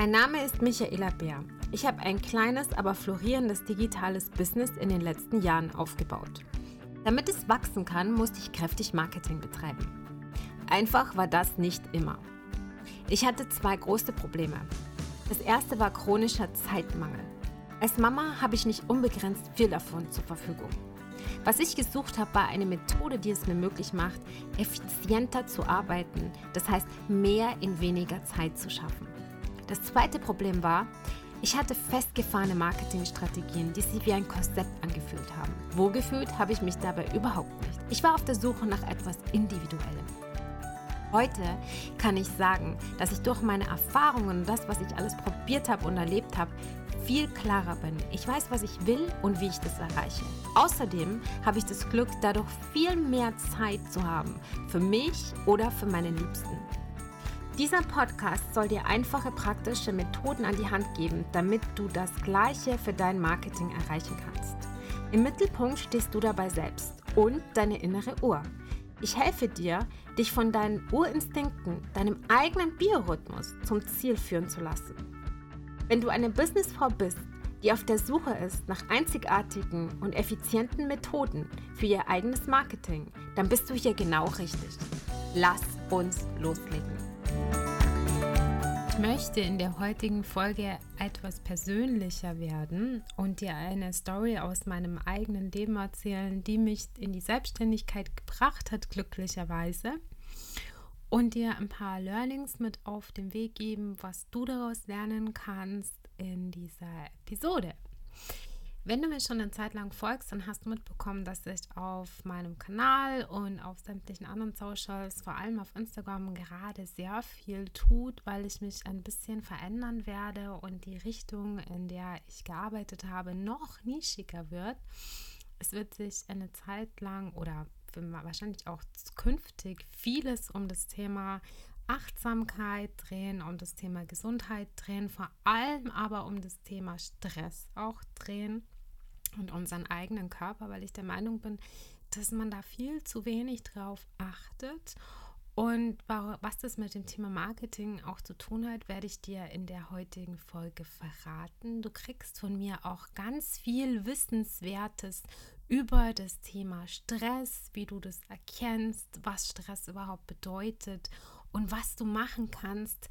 Mein Name ist Michaela Bär. Ich habe ein kleines, aber florierendes digitales Business in den letzten Jahren aufgebaut. Damit es wachsen kann, musste ich kräftig Marketing betreiben. Einfach war das nicht immer. Ich hatte zwei große Probleme. Das erste war chronischer Zeitmangel. Als Mama habe ich nicht unbegrenzt viel davon zur Verfügung. Was ich gesucht habe, war eine Methode, die es mir möglich macht, effizienter zu arbeiten, das heißt mehr in weniger Zeit zu schaffen. Das zweite Problem war, ich hatte festgefahrene Marketingstrategien, die sich wie ein Korsett angefühlt haben. Wohlgefühlt habe ich mich dabei überhaupt nicht. Ich war auf der Suche nach etwas Individuellem. Heute kann ich sagen, dass ich durch meine Erfahrungen und das, was ich alles probiert habe und erlebt habe, viel klarer bin. Ich weiß, was ich will und wie ich das erreiche. Außerdem habe ich das Glück, dadurch viel mehr Zeit zu haben für mich oder für meine Liebsten. Dieser Podcast soll dir einfache, praktische Methoden an die Hand geben, damit du das Gleiche für dein Marketing erreichen kannst. Im Mittelpunkt stehst du dabei selbst und deine innere Uhr. Ich helfe dir, dich von deinen Urinstinkten, deinem eigenen Biorhythmus zum Ziel führen zu lassen. Wenn du eine Businessfrau bist, die auf der Suche ist nach einzigartigen und effizienten Methoden für ihr eigenes Marketing, dann bist du hier genau richtig. Lass uns loslegen möchte in der heutigen Folge etwas persönlicher werden und dir eine Story aus meinem eigenen Leben erzählen, die mich in die Selbstständigkeit gebracht hat, glücklicherweise. Und dir ein paar Learnings mit auf den Weg geben, was du daraus lernen kannst in dieser Episode. Wenn du mir schon eine Zeit lang folgst, dann hast du mitbekommen, dass ich auf meinem Kanal und auf sämtlichen anderen Socials, vor allem auf Instagram, gerade sehr viel tut, weil ich mich ein bisschen verändern werde und die Richtung, in der ich gearbeitet habe, noch nischiger wird. Es wird sich eine Zeit lang oder wahrscheinlich auch künftig vieles um das Thema Achtsamkeit drehen, um das Thema Gesundheit drehen, vor allem aber um das Thema Stress auch drehen und unseren eigenen Körper, weil ich der Meinung bin, dass man da viel zu wenig drauf achtet. Und was das mit dem Thema Marketing auch zu tun hat, werde ich dir in der heutigen Folge verraten. Du kriegst von mir auch ganz viel Wissenswertes über das Thema Stress, wie du das erkennst, was Stress überhaupt bedeutet und was du machen kannst,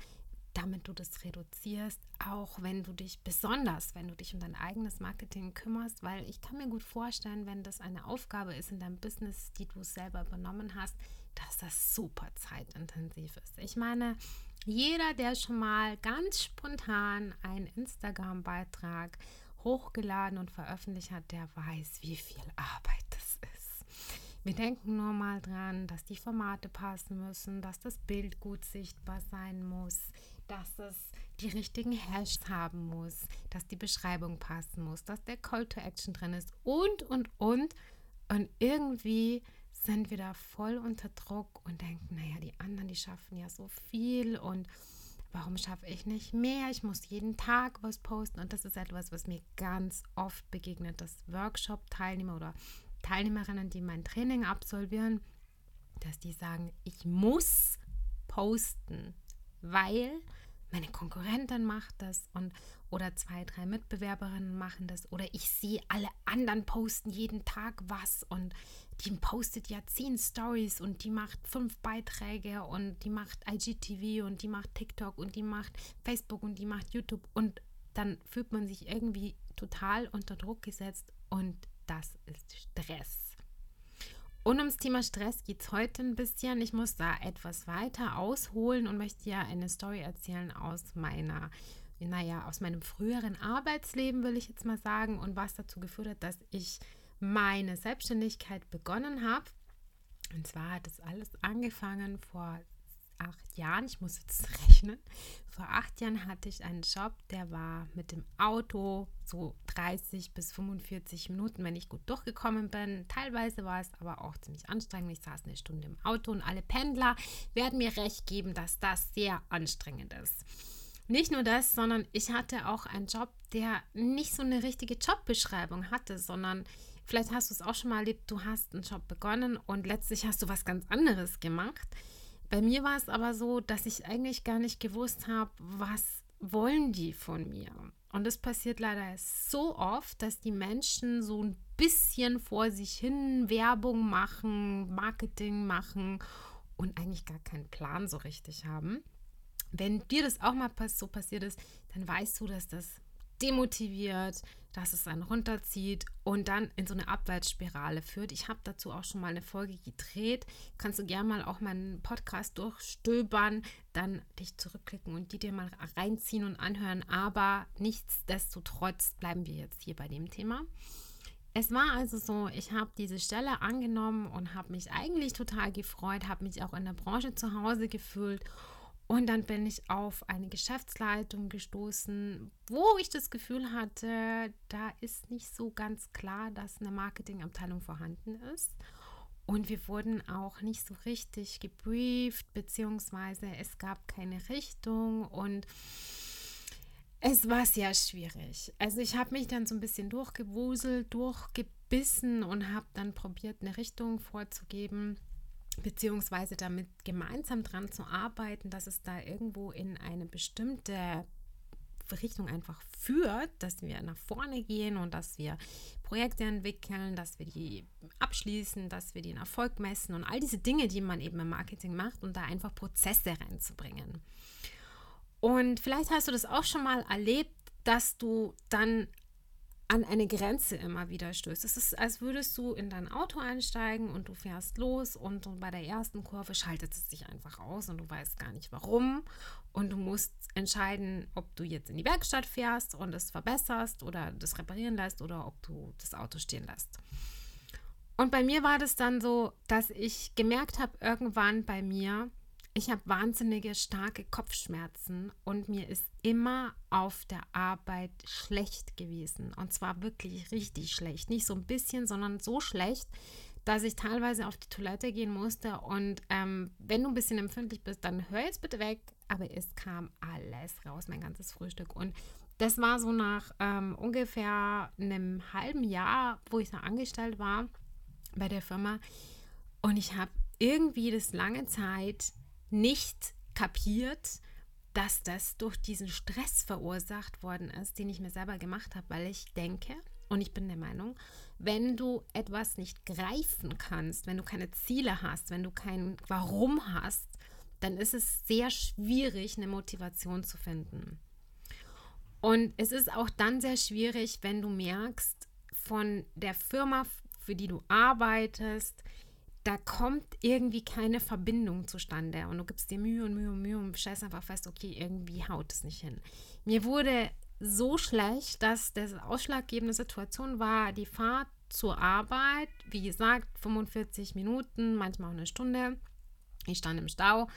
damit du das reduzierst, auch wenn du dich besonders, wenn du dich um dein eigenes Marketing kümmerst, weil ich kann mir gut vorstellen, wenn das eine Aufgabe ist in deinem Business, die du selber übernommen hast, dass das super zeitintensiv ist. Ich meine, jeder, der schon mal ganz spontan einen Instagram-Beitrag hochgeladen und veröffentlicht hat, der weiß, wie viel Arbeit das ist. Wir denken nur mal dran, dass die Formate passen müssen, dass das Bild gut sichtbar sein muss, dass es die richtigen Hashtags haben muss, dass die Beschreibung passen muss, dass der Call to Action drin ist und, und, und. Und irgendwie sind wir da voll unter Druck und denken, naja, die anderen, die schaffen ja so viel und warum schaffe ich nicht mehr? Ich muss jeden Tag was posten und das ist etwas, was mir ganz oft begegnet, dass Workshop-Teilnehmer oder Teilnehmerinnen, die mein Training absolvieren, dass die sagen, ich muss posten, weil meine Konkurrentin macht das und oder zwei, drei Mitbewerberinnen machen das oder ich sehe alle anderen posten jeden Tag was und die postet ja zehn Stories und die macht fünf Beiträge und die macht IGTV und die macht TikTok und die macht Facebook und die macht YouTube und dann fühlt man sich irgendwie total unter Druck gesetzt und das ist Stress. Und ums Thema Stress geht es heute ein bisschen. Ich muss da etwas weiter ausholen und möchte dir eine Story erzählen aus meiner, naja, aus meinem früheren Arbeitsleben, will ich jetzt mal sagen, und was dazu geführt hat, dass ich meine Selbstständigkeit begonnen habe. Und zwar hat es alles angefangen vor acht Jahren, ich muss jetzt rechnen, vor acht Jahren hatte ich einen Job, der war mit dem Auto so 30 bis 45 Minuten, wenn ich gut durchgekommen bin. Teilweise war es aber auch ziemlich anstrengend. Ich saß eine Stunde im Auto und alle Pendler werden mir recht geben, dass das sehr anstrengend ist. Nicht nur das, sondern ich hatte auch einen Job, der nicht so eine richtige Jobbeschreibung hatte, sondern vielleicht hast du es auch schon mal erlebt, du hast einen Job begonnen und letztlich hast du was ganz anderes gemacht. Bei mir war es aber so, dass ich eigentlich gar nicht gewusst habe, was wollen die von mir? Und es passiert leider so oft, dass die Menschen so ein bisschen vor sich hin Werbung machen, Marketing machen und eigentlich gar keinen Plan so richtig haben. Wenn dir das auch mal so passiert ist, dann weißt du, dass das demotiviert, dass es einen runterzieht und dann in so eine Abwärtsspirale führt. Ich habe dazu auch schon mal eine Folge gedreht. Kannst du gerne mal auch meinen Podcast durchstöbern, dann dich zurückklicken und die dir mal reinziehen und anhören. Aber nichtsdestotrotz bleiben wir jetzt hier bei dem Thema. Es war also so, ich habe diese Stelle angenommen und habe mich eigentlich total gefreut, habe mich auch in der Branche zu Hause gefühlt und dann bin ich auf eine Geschäftsleitung gestoßen, wo ich das Gefühl hatte, da ist nicht so ganz klar, dass eine Marketingabteilung vorhanden ist. Und wir wurden auch nicht so richtig gebrieft, beziehungsweise es gab keine Richtung und es war sehr schwierig. Also ich habe mich dann so ein bisschen durchgewuselt, durchgebissen und habe dann probiert, eine Richtung vorzugeben beziehungsweise damit gemeinsam dran zu arbeiten, dass es da irgendwo in eine bestimmte Richtung einfach führt, dass wir nach vorne gehen und dass wir Projekte entwickeln, dass wir die abschließen, dass wir den Erfolg messen und all diese Dinge, die man eben im Marketing macht und da einfach Prozesse reinzubringen. Und vielleicht hast du das auch schon mal erlebt, dass du dann an eine Grenze immer wieder stößt. Es ist, als würdest du in dein Auto einsteigen und du fährst los und, bei der ersten Kurve schaltet es sich einfach aus und du weißt gar nicht warum. Und du musst entscheiden, ob du jetzt in die Werkstatt fährst und es verbesserst oder das reparieren lässt oder ob du das Auto stehen lässt. Und bei mir war das dann so, dass ich gemerkt habe, irgendwann bei mir, ich habe wahnsinnige starke Kopfschmerzen und mir ist immer auf der Arbeit schlecht gewesen. Und zwar wirklich richtig schlecht. Nicht so ein bisschen, sondern so schlecht, dass ich teilweise auf die Toilette gehen musste. Und ähm, wenn du ein bisschen empfindlich bist, dann hör jetzt bitte weg. Aber es kam alles raus, mein ganzes Frühstück. Und das war so nach ähm, ungefähr einem halben Jahr, wo ich da angestellt war bei der Firma. Und ich habe irgendwie das lange Zeit nicht kapiert, dass das durch diesen Stress verursacht worden ist, den ich mir selber gemacht habe, weil ich denke, und ich bin der Meinung, wenn du etwas nicht greifen kannst, wenn du keine Ziele hast, wenn du kein Warum hast, dann ist es sehr schwierig, eine Motivation zu finden. Und es ist auch dann sehr schwierig, wenn du merkst, von der Firma, für die du arbeitest, da kommt irgendwie keine Verbindung zustande und du gibst dir Mühe und Mühe und Mühe und stellst einfach fest, okay, irgendwie haut es nicht hin. Mir wurde so schlecht, dass das ausschlaggebende Situation war, die Fahrt zur Arbeit, wie gesagt, 45 Minuten, manchmal auch eine Stunde. Ich stand im Stau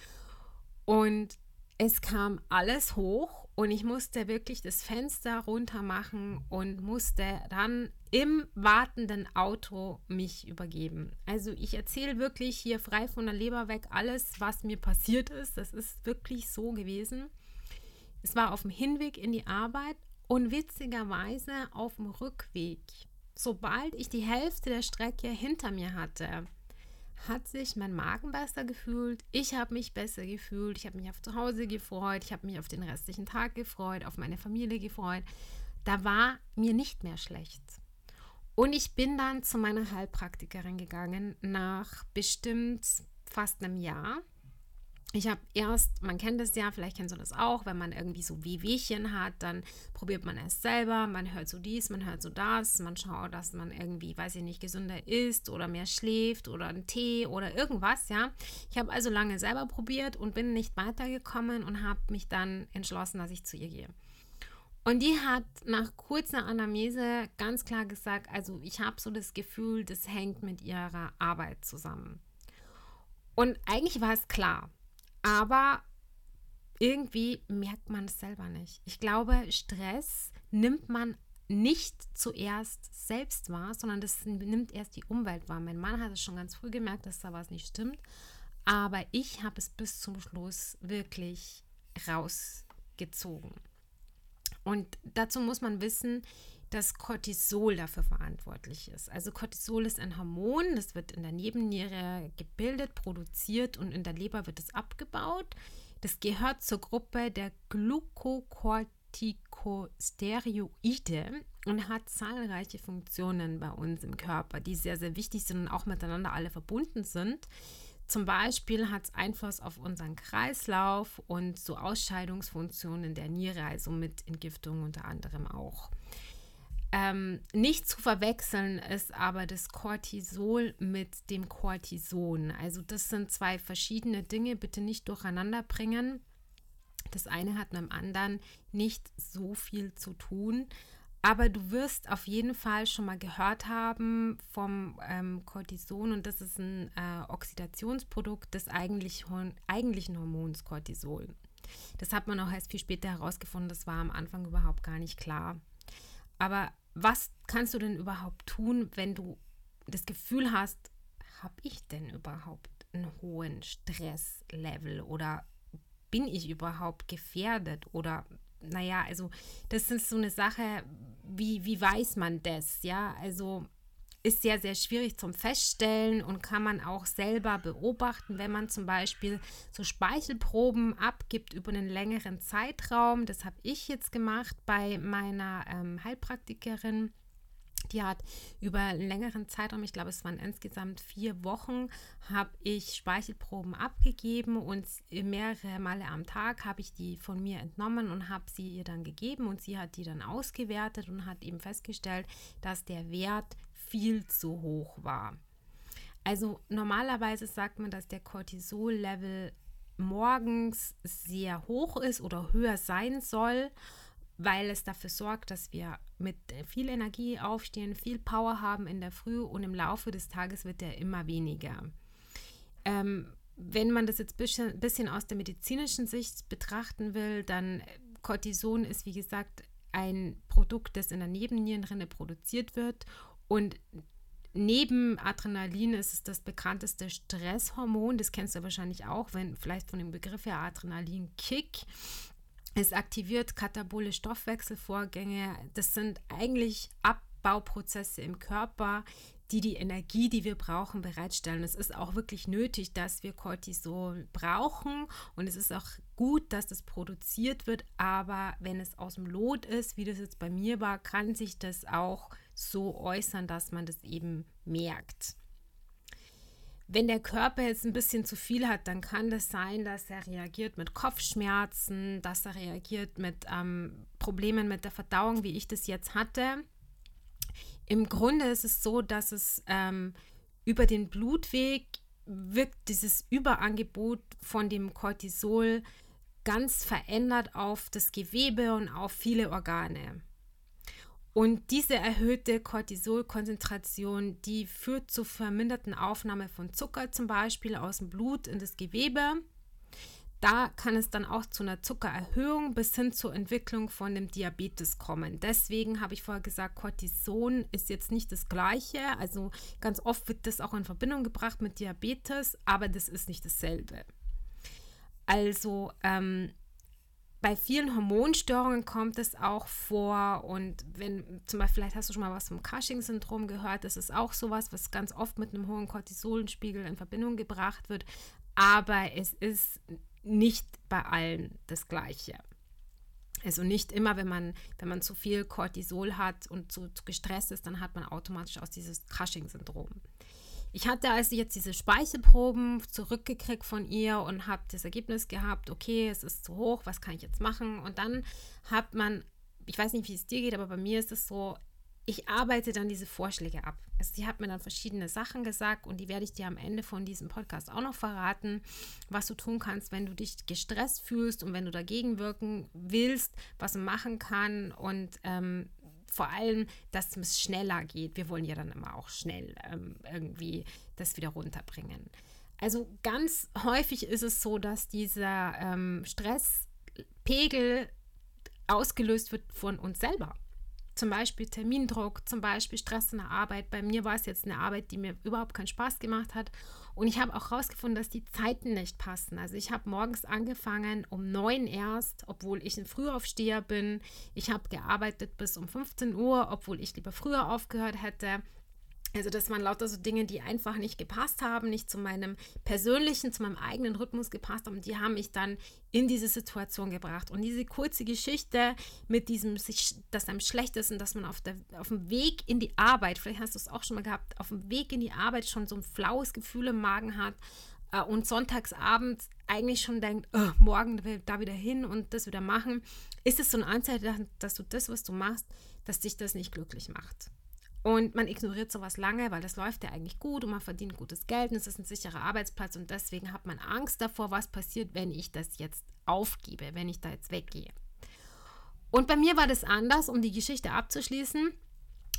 und es kam alles hoch und ich musste wirklich das Fenster runter machen und musste dann im wartenden Auto mich übergeben. Also ich erzähle wirklich hier frei von der Leber weg alles, was mir passiert ist. Das ist wirklich so gewesen. Es war auf dem Hinweg in die Arbeit und witzigerweise auf dem Rückweg. Sobald ich die Hälfte der Strecke hinter mir hatte, hat sich mein Magen besser gefühlt. Ich habe mich besser gefühlt. Ich habe mich auf zu Hause gefreut. Ich habe mich auf den restlichen Tag gefreut, auf meine Familie gefreut. Da war mir nicht mehr schlecht. Und ich bin dann zu meiner Heilpraktikerin gegangen nach bestimmt fast einem Jahr ich habe erst, man kennt das ja, vielleicht kennst du das auch, wenn man irgendwie so Wehwehchen hat, dann probiert man es selber, man hört so dies, man hört so das, man schaut, dass man irgendwie, weiß ich nicht, gesünder isst oder mehr schläft oder einen Tee oder irgendwas, ja. Ich habe also lange selber probiert und bin nicht weitergekommen und habe mich dann entschlossen, dass ich zu ihr gehe. Und die hat nach kurzer Anamnese ganz klar gesagt, also ich habe so das Gefühl, das hängt mit ihrer Arbeit zusammen. Und eigentlich war es klar, aber irgendwie merkt man es selber nicht. Ich glaube, Stress nimmt man nicht zuerst selbst wahr, sondern das nimmt erst die Umwelt wahr. Mein Mann hat es schon ganz früh gemerkt, dass da was nicht stimmt. Aber ich habe es bis zum Schluss wirklich rausgezogen. Und dazu muss man wissen, dass Cortisol dafür verantwortlich ist. Also Cortisol ist ein Hormon, das wird in der Nebenniere gebildet, produziert und in der Leber wird es abgebaut. Das gehört zur Gruppe der Glucocorticosteroide und hat zahlreiche Funktionen bei uns im Körper, die sehr, sehr wichtig sind und auch miteinander alle verbunden sind. Zum Beispiel hat es Einfluss auf unseren Kreislauf und so Ausscheidungsfunktionen der Niere, also mit Entgiftung unter anderem auch. Ähm, nicht zu verwechseln ist aber das Cortisol mit dem Cortison. Also das sind zwei verschiedene Dinge, bitte nicht durcheinander bringen. Das eine hat mit dem anderen nicht so viel zu tun. Aber du wirst auf jeden Fall schon mal gehört haben vom ähm, Cortison und das ist ein äh, Oxidationsprodukt des eigentlich, eigentlichen Hormons Cortisol. Das hat man auch erst viel später herausgefunden, das war am Anfang überhaupt gar nicht klar. Aber was kannst du denn überhaupt tun, wenn du das Gefühl hast, habe ich denn überhaupt einen hohen Stresslevel oder bin ich überhaupt gefährdet oder naja, also das ist so eine Sache, wie, wie weiß man das? Ja, also ist sehr, sehr schwierig zum Feststellen und kann man auch selber beobachten, wenn man zum Beispiel so Speichelproben abgibt über einen längeren Zeitraum. Das habe ich jetzt gemacht bei meiner ähm, Heilpraktikerin die hat über einen längeren Zeitraum, ich glaube es waren insgesamt vier Wochen, habe ich Speichelproben abgegeben und mehrere Male am Tag habe ich die von mir entnommen und habe sie ihr dann gegeben und sie hat die dann ausgewertet und hat eben festgestellt, dass der Wert viel zu hoch war. Also normalerweise sagt man, dass der Cortisol-Level morgens sehr hoch ist oder höher sein soll weil es dafür sorgt, dass wir mit viel Energie aufstehen, viel Power haben in der Früh und im Laufe des Tages wird er immer weniger. Ähm, wenn man das jetzt ein bisschen, bisschen aus der medizinischen Sicht betrachten will, dann Cortison ist wie gesagt ein Produkt, das in der Nebennierenrinne produziert wird und Neben Adrenalin ist es das bekannteste Stresshormon. Das kennst du wahrscheinlich auch, wenn vielleicht von dem Begriff her Adrenalin-Kick. Es aktiviert katabole Stoffwechselvorgänge. Das sind eigentlich Abbauprozesse im Körper, die die Energie, die wir brauchen, bereitstellen. Es ist auch wirklich nötig, dass wir Cortisol brauchen und es ist auch gut, dass das produziert wird. Aber wenn es aus dem Lot ist, wie das jetzt bei mir war, kann sich das auch so äußern, dass man das eben merkt. Wenn der Körper jetzt ein bisschen zu viel hat, dann kann das sein, dass er reagiert mit Kopfschmerzen, dass er reagiert mit ähm, Problemen mit der Verdauung, wie ich das jetzt hatte. Im Grunde ist es so, dass es ähm, über den Blutweg wirkt dieses Überangebot von dem Cortisol ganz verändert auf das Gewebe und auf viele Organe. Und diese erhöhte Cortisolkonzentration, die führt zu verminderten Aufnahme von Zucker zum Beispiel aus dem Blut in das Gewebe. Da kann es dann auch zu einer Zuckererhöhung bis hin zur Entwicklung von dem Diabetes kommen. Deswegen habe ich vorher gesagt, Cortison ist jetzt nicht das gleiche. Also ganz oft wird das auch in Verbindung gebracht mit Diabetes, aber das ist nicht dasselbe. Also ähm, bei vielen Hormonstörungen kommt es auch vor und wenn zum Beispiel, vielleicht hast du schon mal was vom Cushing-Syndrom gehört, das ist auch sowas, was ganz oft mit einem hohen Cortisolspiegel in Verbindung gebracht wird, aber es ist nicht bei allen das Gleiche. Also nicht immer, wenn man, wenn man zu viel Cortisol hat und zu, zu gestresst ist, dann hat man automatisch auch dieses Cushing-Syndrom. Ich hatte also jetzt diese Speichelproben zurückgekriegt von ihr und habe das Ergebnis gehabt, okay, es ist zu hoch, was kann ich jetzt machen? Und dann hat man, ich weiß nicht, wie es dir geht, aber bei mir ist es so, ich arbeite dann diese Vorschläge ab. Also sie hat mir dann verschiedene Sachen gesagt und die werde ich dir am Ende von diesem Podcast auch noch verraten, was du tun kannst, wenn du dich gestresst fühlst und wenn du dagegen wirken willst, was man machen kann und ähm, vor allem, dass es schneller geht. Wir wollen ja dann immer auch schnell ähm, irgendwie das wieder runterbringen. Also ganz häufig ist es so, dass dieser ähm, Stresspegel ausgelöst wird von uns selber zum Beispiel Termindruck, zum Beispiel Stress in der Arbeit. Bei mir war es jetzt eine Arbeit, die mir überhaupt keinen Spaß gemacht hat. Und ich habe auch herausgefunden, dass die Zeiten nicht passen. Also ich habe morgens angefangen um neun erst, obwohl ich ein Frühaufsteher bin. Ich habe gearbeitet bis um 15 Uhr, obwohl ich lieber früher aufgehört hätte. Also das waren lauter so Dinge, die einfach nicht gepasst haben, nicht zu meinem persönlichen, zu meinem eigenen Rhythmus gepasst haben. Die haben mich dann in diese Situation gebracht. Und diese kurze Geschichte mit diesem, dass einem schlecht ist und dass man auf, der, auf dem Weg in die Arbeit, vielleicht hast du es auch schon mal gehabt, auf dem Weg in die Arbeit schon so ein flaues Gefühl im Magen hat äh, und sonntagsabends eigentlich schon denkt, oh, morgen will da wieder hin und das wieder machen, ist es so ein Anzeichen, dass du das, was du machst, dass dich das nicht glücklich macht. Und man ignoriert sowas lange, weil das läuft ja eigentlich gut und man verdient gutes Geld und es ist ein sicherer Arbeitsplatz und deswegen hat man Angst davor, was passiert, wenn ich das jetzt aufgebe, wenn ich da jetzt weggehe. Und bei mir war das anders, um die Geschichte abzuschließen.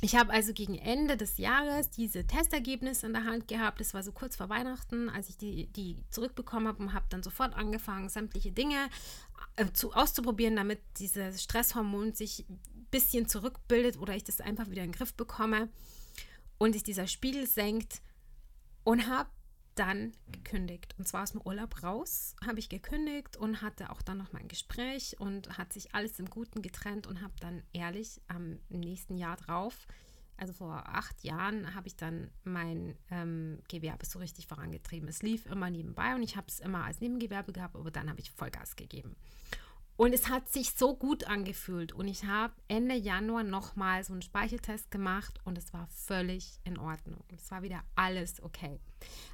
Ich habe also gegen Ende des Jahres diese Testergebnisse in der Hand gehabt. Das war so kurz vor Weihnachten, als ich die, die zurückbekommen habe und habe dann sofort angefangen, sämtliche Dinge äh, zu, auszuprobieren, damit dieses Stresshormon sich bisschen zurückbildet oder ich das einfach wieder in den Griff bekomme und sich dieser Spiegel senkt und habe dann gekündigt. Und zwar aus dem Urlaub raus habe ich gekündigt und hatte auch dann noch mein Gespräch und hat sich alles im Guten getrennt und habe dann ehrlich am nächsten Jahr drauf, also vor acht Jahren, habe ich dann mein ähm, Gewerbe so richtig vorangetrieben. Es lief immer nebenbei und ich habe es immer als Nebengewerbe gehabt, aber dann habe ich Vollgas gegeben. Und es hat sich so gut angefühlt. Und ich habe Ende Januar nochmal so einen Speicheltest gemacht und es war völlig in Ordnung. Es war wieder alles okay.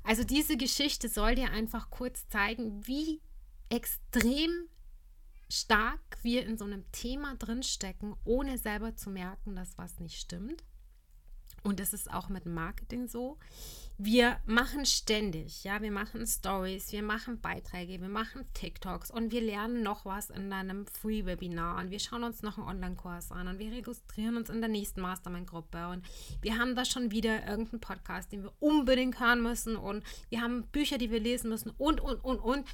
Also diese Geschichte soll dir einfach kurz zeigen, wie extrem stark wir in so einem Thema drinstecken, ohne selber zu merken, dass was nicht stimmt. Und das ist auch mit Marketing so wir machen ständig, ja, wir machen Stories, wir machen Beiträge, wir machen TikToks und wir lernen noch was in einem Free-Webinar und wir schauen uns noch einen Online-Kurs an und wir registrieren uns in der nächsten Mastermind-Gruppe und wir haben da schon wieder irgendeinen Podcast, den wir unbedingt hören müssen und wir haben Bücher, die wir lesen müssen und, und, und, und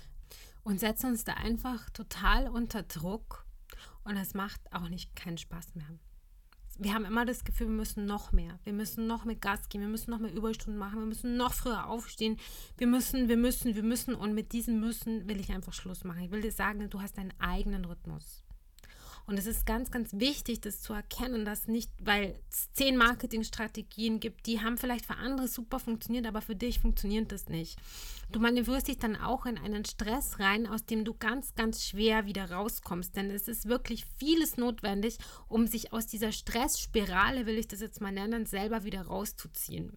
und setzen uns da einfach total unter Druck und es macht auch nicht keinen Spaß mehr wir haben immer das Gefühl, wir müssen noch mehr. Wir müssen noch mehr Gas geben, wir müssen noch mehr Überstunden machen, wir müssen noch früher aufstehen. Wir müssen, wir müssen, wir müssen. Und mit diesem Müssen will ich einfach Schluss machen. Ich will dir sagen, du hast deinen eigenen Rhythmus. Und es ist ganz, ganz wichtig, das zu erkennen, dass nicht, weil es zehn Marketingstrategien gibt, die haben vielleicht für andere super funktioniert, aber für dich funktioniert das nicht. Du manövrierst dich dann auch in einen Stress rein, aus dem du ganz, ganz schwer wieder rauskommst. Denn es ist wirklich vieles notwendig, um sich aus dieser Stressspirale, will ich das jetzt mal nennen, selber wieder rauszuziehen.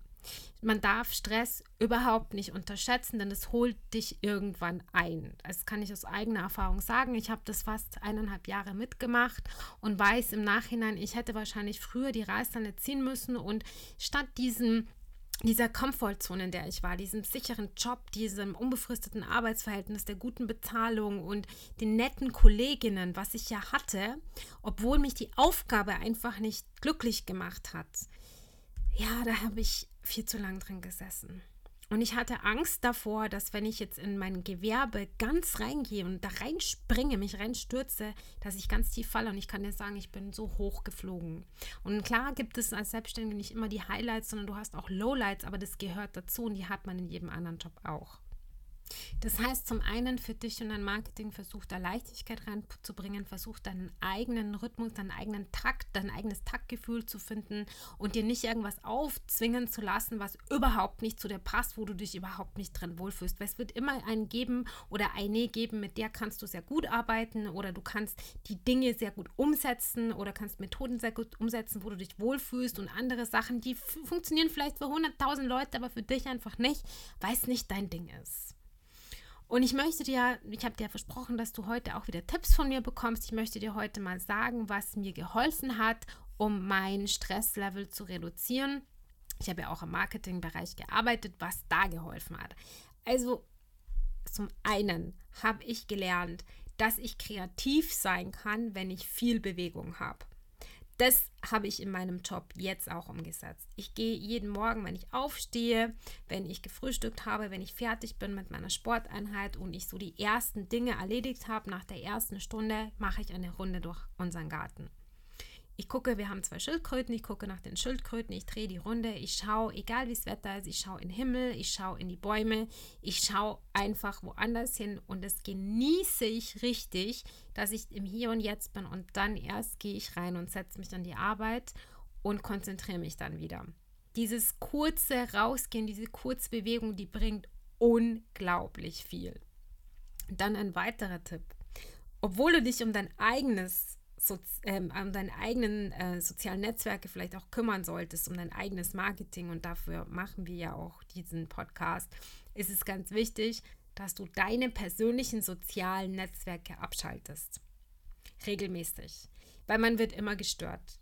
Man darf Stress überhaupt nicht unterschätzen, denn es holt dich irgendwann ein. Das kann ich aus eigener Erfahrung sagen. Ich habe das fast eineinhalb Jahre mitgemacht und weiß im Nachhinein, ich hätte wahrscheinlich früher die Reißleine ziehen müssen und statt diesem dieser Komfortzone, in der ich war, diesem sicheren Job, diesem unbefristeten Arbeitsverhältnis, der guten Bezahlung und den netten Kolleginnen, was ich ja hatte, obwohl mich die Aufgabe einfach nicht glücklich gemacht hat. Ja, da habe ich viel zu lang drin gesessen. Und ich hatte Angst davor, dass wenn ich jetzt in mein Gewerbe ganz reingehe und da reinspringe, mich reinstürze, dass ich ganz tief falle. Und ich kann dir sagen, ich bin so hoch geflogen. Und klar gibt es als Selbstständige nicht immer die Highlights, sondern du hast auch Lowlights, aber das gehört dazu und die hat man in jedem anderen Job auch. Das heißt, zum einen für dich und dein Marketing versuch da Leichtigkeit reinzubringen, versuch deinen eigenen Rhythmus, deinen eigenen Takt, dein eigenes Taktgefühl zu finden und dir nicht irgendwas aufzwingen zu lassen, was überhaupt nicht zu dir passt, wo du dich überhaupt nicht drin wohlfühlst. Weil es wird immer einen geben oder eine geben, mit der kannst du sehr gut arbeiten oder du kannst die Dinge sehr gut umsetzen oder kannst Methoden sehr gut umsetzen, wo du dich wohlfühlst und andere Sachen, die funktionieren vielleicht für 100.000 Leute, aber für dich einfach nicht, weil es nicht dein Ding ist. Und ich möchte dir, ich habe dir versprochen, dass du heute auch wieder Tipps von mir bekommst. Ich möchte dir heute mal sagen, was mir geholfen hat, um mein Stresslevel zu reduzieren. Ich habe ja auch im Marketingbereich gearbeitet, was da geholfen hat. Also zum einen habe ich gelernt, dass ich kreativ sein kann, wenn ich viel Bewegung habe das habe ich in meinem Job jetzt auch umgesetzt. Ich gehe jeden Morgen, wenn ich aufstehe, wenn ich gefrühstückt habe, wenn ich fertig bin mit meiner Sporteinheit und ich so die ersten Dinge erledigt habe, nach der ersten Stunde mache ich eine Runde durch unseren Garten. Ich gucke, wir haben zwei Schildkröten, ich gucke nach den Schildkröten, ich drehe die Runde, ich schaue, egal wie das Wetter ist, ich schaue in den Himmel, ich schaue in die Bäume, ich schaue einfach woanders hin und das genieße ich richtig, dass ich im Hier und Jetzt bin und dann erst gehe ich rein und setze mich an die Arbeit und konzentriere mich dann wieder. dieses kurze Rausgehen, diese kurze Bewegung, die bringt unglaublich viel. Dann ein weiterer Tipp. Obwohl du dich um dein eigenes so, ähm, um deine eigenen äh, sozialen Netzwerke vielleicht auch kümmern solltest, um dein eigenes Marketing und dafür machen wir ja auch diesen Podcast, ist es ganz wichtig, dass du deine persönlichen sozialen Netzwerke abschaltest. Regelmäßig. Weil man wird immer gestört.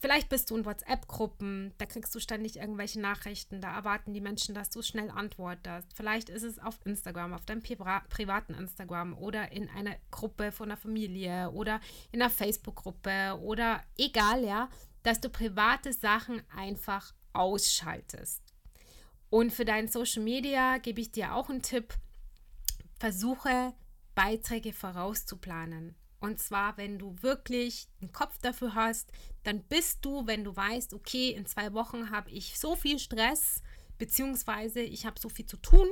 Vielleicht bist du in WhatsApp-Gruppen, da kriegst du ständig irgendwelche Nachrichten, da erwarten die Menschen, dass du schnell antwortest. Vielleicht ist es auf Instagram, auf deinem privaten Instagram oder in einer Gruppe von der Familie oder in einer Facebook-Gruppe oder egal, ja, dass du private Sachen einfach ausschaltest. Und für dein Social Media gebe ich dir auch einen Tipp. Versuche Beiträge vorauszuplanen. Und zwar, wenn du wirklich einen Kopf dafür hast, dann bist du, wenn du weißt, okay, in zwei Wochen habe ich so viel Stress, beziehungsweise ich habe so viel zu tun.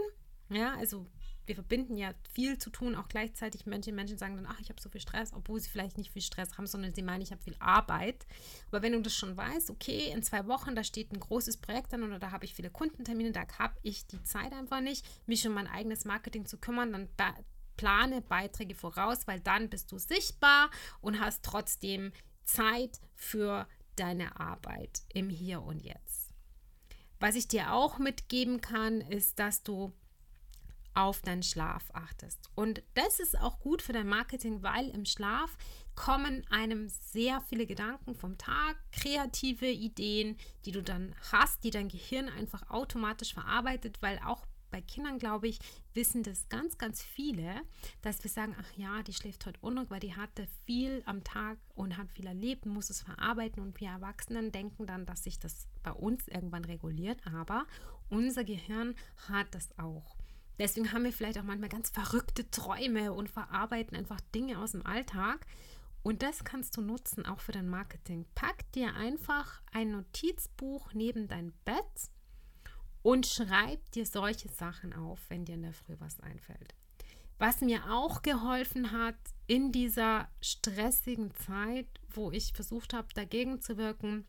Ja, also wir verbinden ja viel zu tun, auch gleichzeitig. Manche Menschen sagen dann, ach, ich habe so viel Stress, obwohl sie vielleicht nicht viel Stress haben, sondern sie meinen, ich habe viel Arbeit. Aber wenn du das schon weißt, okay, in zwei Wochen, da steht ein großes Projekt an oder da habe ich viele Kundentermine, da habe ich die Zeit einfach nicht, mich um mein eigenes Marketing zu kümmern, dann plane Beiträge voraus, weil dann bist du sichtbar und hast trotzdem Zeit für deine Arbeit im Hier und Jetzt. Was ich dir auch mitgeben kann, ist, dass du auf deinen Schlaf achtest. Und das ist auch gut für dein Marketing, weil im Schlaf kommen einem sehr viele Gedanken vom Tag, kreative Ideen, die du dann hast, die dein Gehirn einfach automatisch verarbeitet, weil auch bei Kindern, glaube ich, wissen das ganz, ganz viele, dass wir sagen, ach ja, die schläft heute unruhig, weil die hatte viel am Tag und hat viel erlebt, muss es verarbeiten und wir Erwachsenen denken dann, dass sich das bei uns irgendwann reguliert, aber unser Gehirn hat das auch. Deswegen haben wir vielleicht auch manchmal ganz verrückte Träume und verarbeiten einfach Dinge aus dem Alltag. Und das kannst du nutzen, auch für dein Marketing. Pack dir einfach ein Notizbuch neben dein Bett und schreib dir solche Sachen auf, wenn dir in der Früh was einfällt. Was mir auch geholfen hat in dieser stressigen Zeit, wo ich versucht habe, dagegen zu wirken,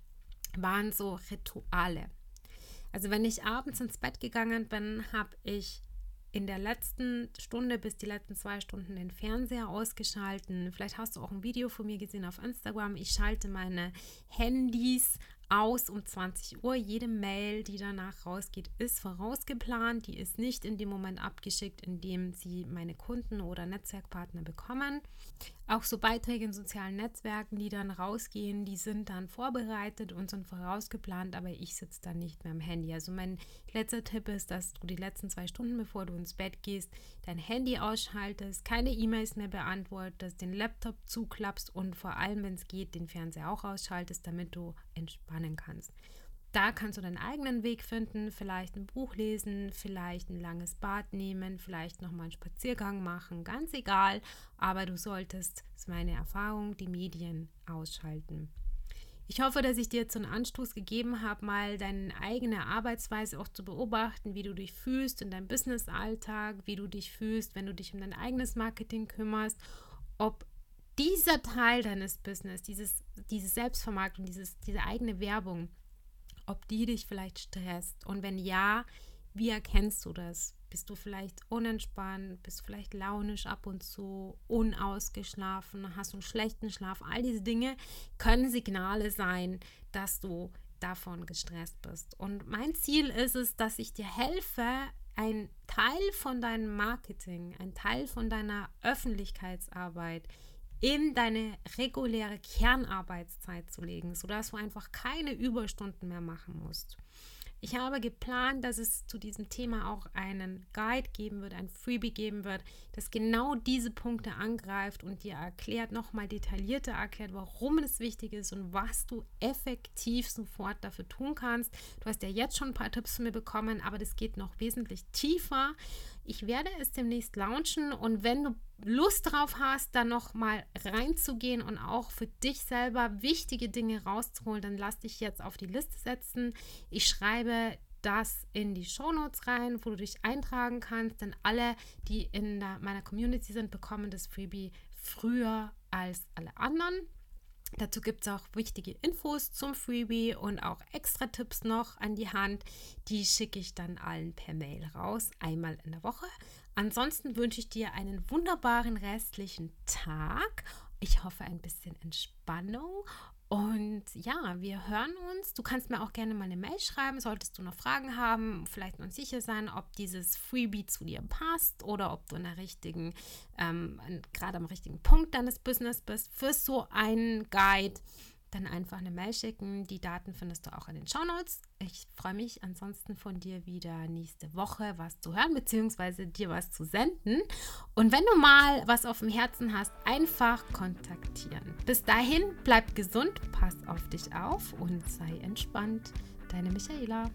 waren so Rituale. Also wenn ich abends ins Bett gegangen bin, habe ich in der letzten Stunde bis die letzten zwei Stunden den Fernseher ausgeschalten. Vielleicht hast du auch ein Video von mir gesehen auf Instagram. Ich schalte meine Handys aus um 20 Uhr. Jede Mail, die danach rausgeht, ist vorausgeplant. Die ist nicht in dem Moment abgeschickt, in dem sie meine Kunden oder Netzwerkpartner bekommen. Auch so Beiträge in sozialen Netzwerken, die dann rausgehen, die sind dann vorbereitet und sind vorausgeplant, aber ich sitze dann nicht mehr am Handy. Also mein letzter Tipp ist, dass du die letzten zwei Stunden, bevor du ins Bett gehst, dein Handy ausschaltest, keine E-Mails mehr beantwortest, den Laptop zuklappst und vor allem, wenn es geht, den Fernseher auch ausschaltest, damit du entspannen kannst. Da kannst du deinen eigenen Weg finden, vielleicht ein Buch lesen, vielleicht ein langes Bad nehmen, vielleicht nochmal einen Spaziergang machen, ganz egal, aber du solltest, das ist meine Erfahrung, die Medien ausschalten. Ich hoffe, dass ich dir jetzt so einen Anstoß gegeben habe, mal deine eigene Arbeitsweise auch zu beobachten, wie du dich fühlst in deinem Business-Alltag, wie du dich fühlst, wenn du dich um dein eigenes Marketing kümmerst, ob dieser Teil deines Business, dieses, diese Selbstvermarktung, dieses, diese eigene Werbung, ob die dich vielleicht stresst. Und wenn ja, wie erkennst du das? Bist du vielleicht unentspannt? Bist du vielleicht launisch ab und zu, unausgeschlafen? Hast du einen schlechten Schlaf? All diese Dinge können Signale sein, dass du davon gestresst bist. Und mein Ziel ist es, dass ich dir helfe, ein Teil von deinem Marketing, ein Teil von deiner Öffentlichkeitsarbeit in deine reguläre Kernarbeitszeit zu legen, sodass du einfach keine Überstunden mehr machen musst. Ich habe geplant, dass es zu diesem Thema auch einen Guide geben wird, ein Freebie geben wird, das genau diese Punkte angreift und dir erklärt, nochmal detaillierter erklärt, warum es wichtig ist und was du effektiv sofort dafür tun kannst. Du hast ja jetzt schon ein paar Tipps von mir bekommen, aber das geht noch wesentlich tiefer. Ich werde es demnächst launchen und wenn du Lust drauf hast, da nochmal reinzugehen und auch für dich selber wichtige Dinge rauszuholen, dann lass dich jetzt auf die Liste setzen. Ich schreibe das in die Shownotes rein, wo du dich eintragen kannst, denn alle, die in der, meiner Community sind, bekommen das Freebie früher als alle anderen. Dazu gibt es auch wichtige Infos zum Freebie und auch extra Tipps noch an die Hand. Die schicke ich dann allen per Mail raus, einmal in der Woche. Ansonsten wünsche ich dir einen wunderbaren restlichen Tag. Ich hoffe ein bisschen Entspannung und ja, wir hören uns. Du kannst mir auch gerne mal eine Mail schreiben, solltest du noch Fragen haben, vielleicht noch sicher sein, ob dieses Freebie zu dir passt oder ob du in der richtigen, ähm, gerade am richtigen Punkt deines Business bist für so einen Guide dann einfach eine Mail schicken. Die Daten findest du auch in den Show Notes. Ich freue mich ansonsten von dir wieder nächste Woche was zu hören, beziehungsweise dir was zu senden. Und wenn du mal was auf dem Herzen hast, einfach kontaktieren. Bis dahin, bleib gesund, pass auf dich auf und sei entspannt. Deine Michaela.